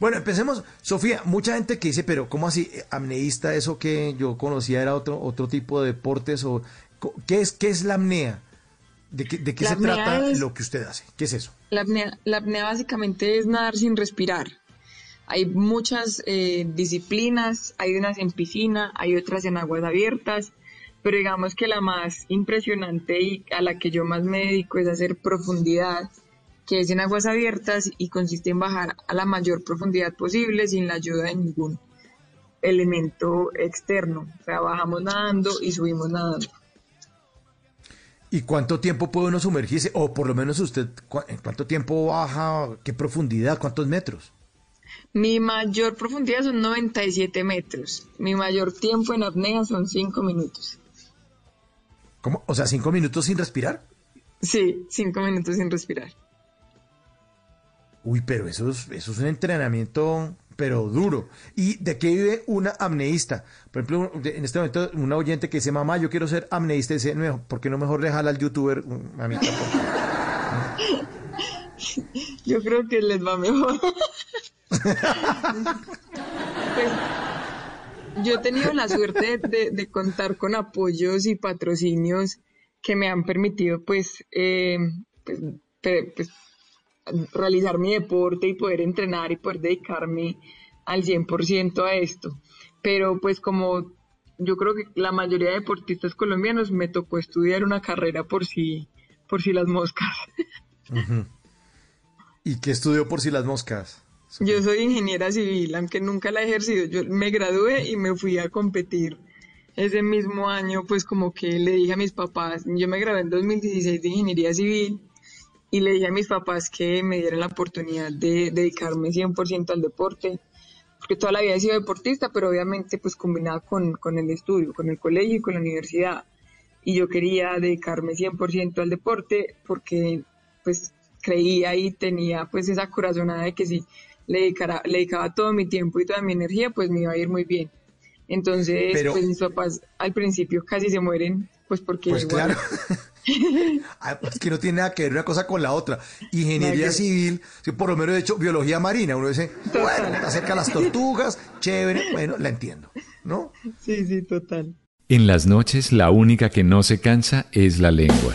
Bueno, empecemos. Sofía, mucha gente que dice, pero ¿cómo así? Amneísta, eso que yo conocía era otro, otro tipo de deportes o ¿qué es, qué es la apnea? ¿De qué, de qué se trata lo que usted hace? ¿Qué es eso? La apnea, la apnea básicamente es nadar sin respirar. Hay muchas eh, disciplinas, hay unas en piscina, hay otras en aguas abiertas, pero digamos que la más impresionante y a la que yo más me dedico es hacer profundidad que es en aguas abiertas y consiste en bajar a la mayor profundidad posible sin la ayuda de ningún elemento externo. O sea, bajamos nadando y subimos nadando. ¿Y cuánto tiempo puede uno sumergirse? O por lo menos usted, ¿en cuánto tiempo baja? ¿Qué profundidad? ¿Cuántos metros? Mi mayor profundidad son 97 metros. Mi mayor tiempo en apnea son 5 minutos. ¿Cómo? O sea, 5 minutos sin respirar. Sí, 5 minutos sin respirar. Uy, pero eso es, eso es un entrenamiento, pero duro. ¿Y de qué vive una amneísta? Por ejemplo, en este momento, una oyente que dice, mamá, yo quiero ser amneísta, dice, ¿por qué no mejor le al youtuber? A mí Yo creo que les va mejor. pues, yo he tenido la suerte de, contar con apoyos y patrocinios que me han permitido, pues, eh, pues, pues realizar mi deporte y poder entrenar y poder dedicarme al 100% a esto. Pero pues como yo creo que la mayoría de deportistas colombianos me tocó estudiar una carrera por si, por si las moscas. ¿Y qué estudió por si las moscas? Yo soy ingeniera civil, aunque nunca la he ejercido. Yo me gradué y me fui a competir ese mismo año, pues como que le dije a mis papás, yo me gradué en 2016 de ingeniería civil y le dije a mis papás que me dieran la oportunidad de dedicarme 100% al deporte, porque toda la vida he sido deportista, pero obviamente pues combinada con, con el estudio, con el colegio y con la universidad. Y yo quería dedicarme 100% al deporte porque pues creía y tenía pues esa corazonada de que si le, dedicara, le dedicaba todo mi tiempo y toda mi energía, pues me iba a ir muy bien. Entonces, pues mis papás al principio casi se mueren, pues porque... Pues claro. Ah, es que no tiene nada que ver una cosa con la otra. Ingeniería civil, por lo menos de hecho, biología marina. Uno dice, bueno, acerca a las tortugas, chévere, bueno, la entiendo, ¿no? Sí, sí, total. En las noches, la única que no se cansa es la lengua.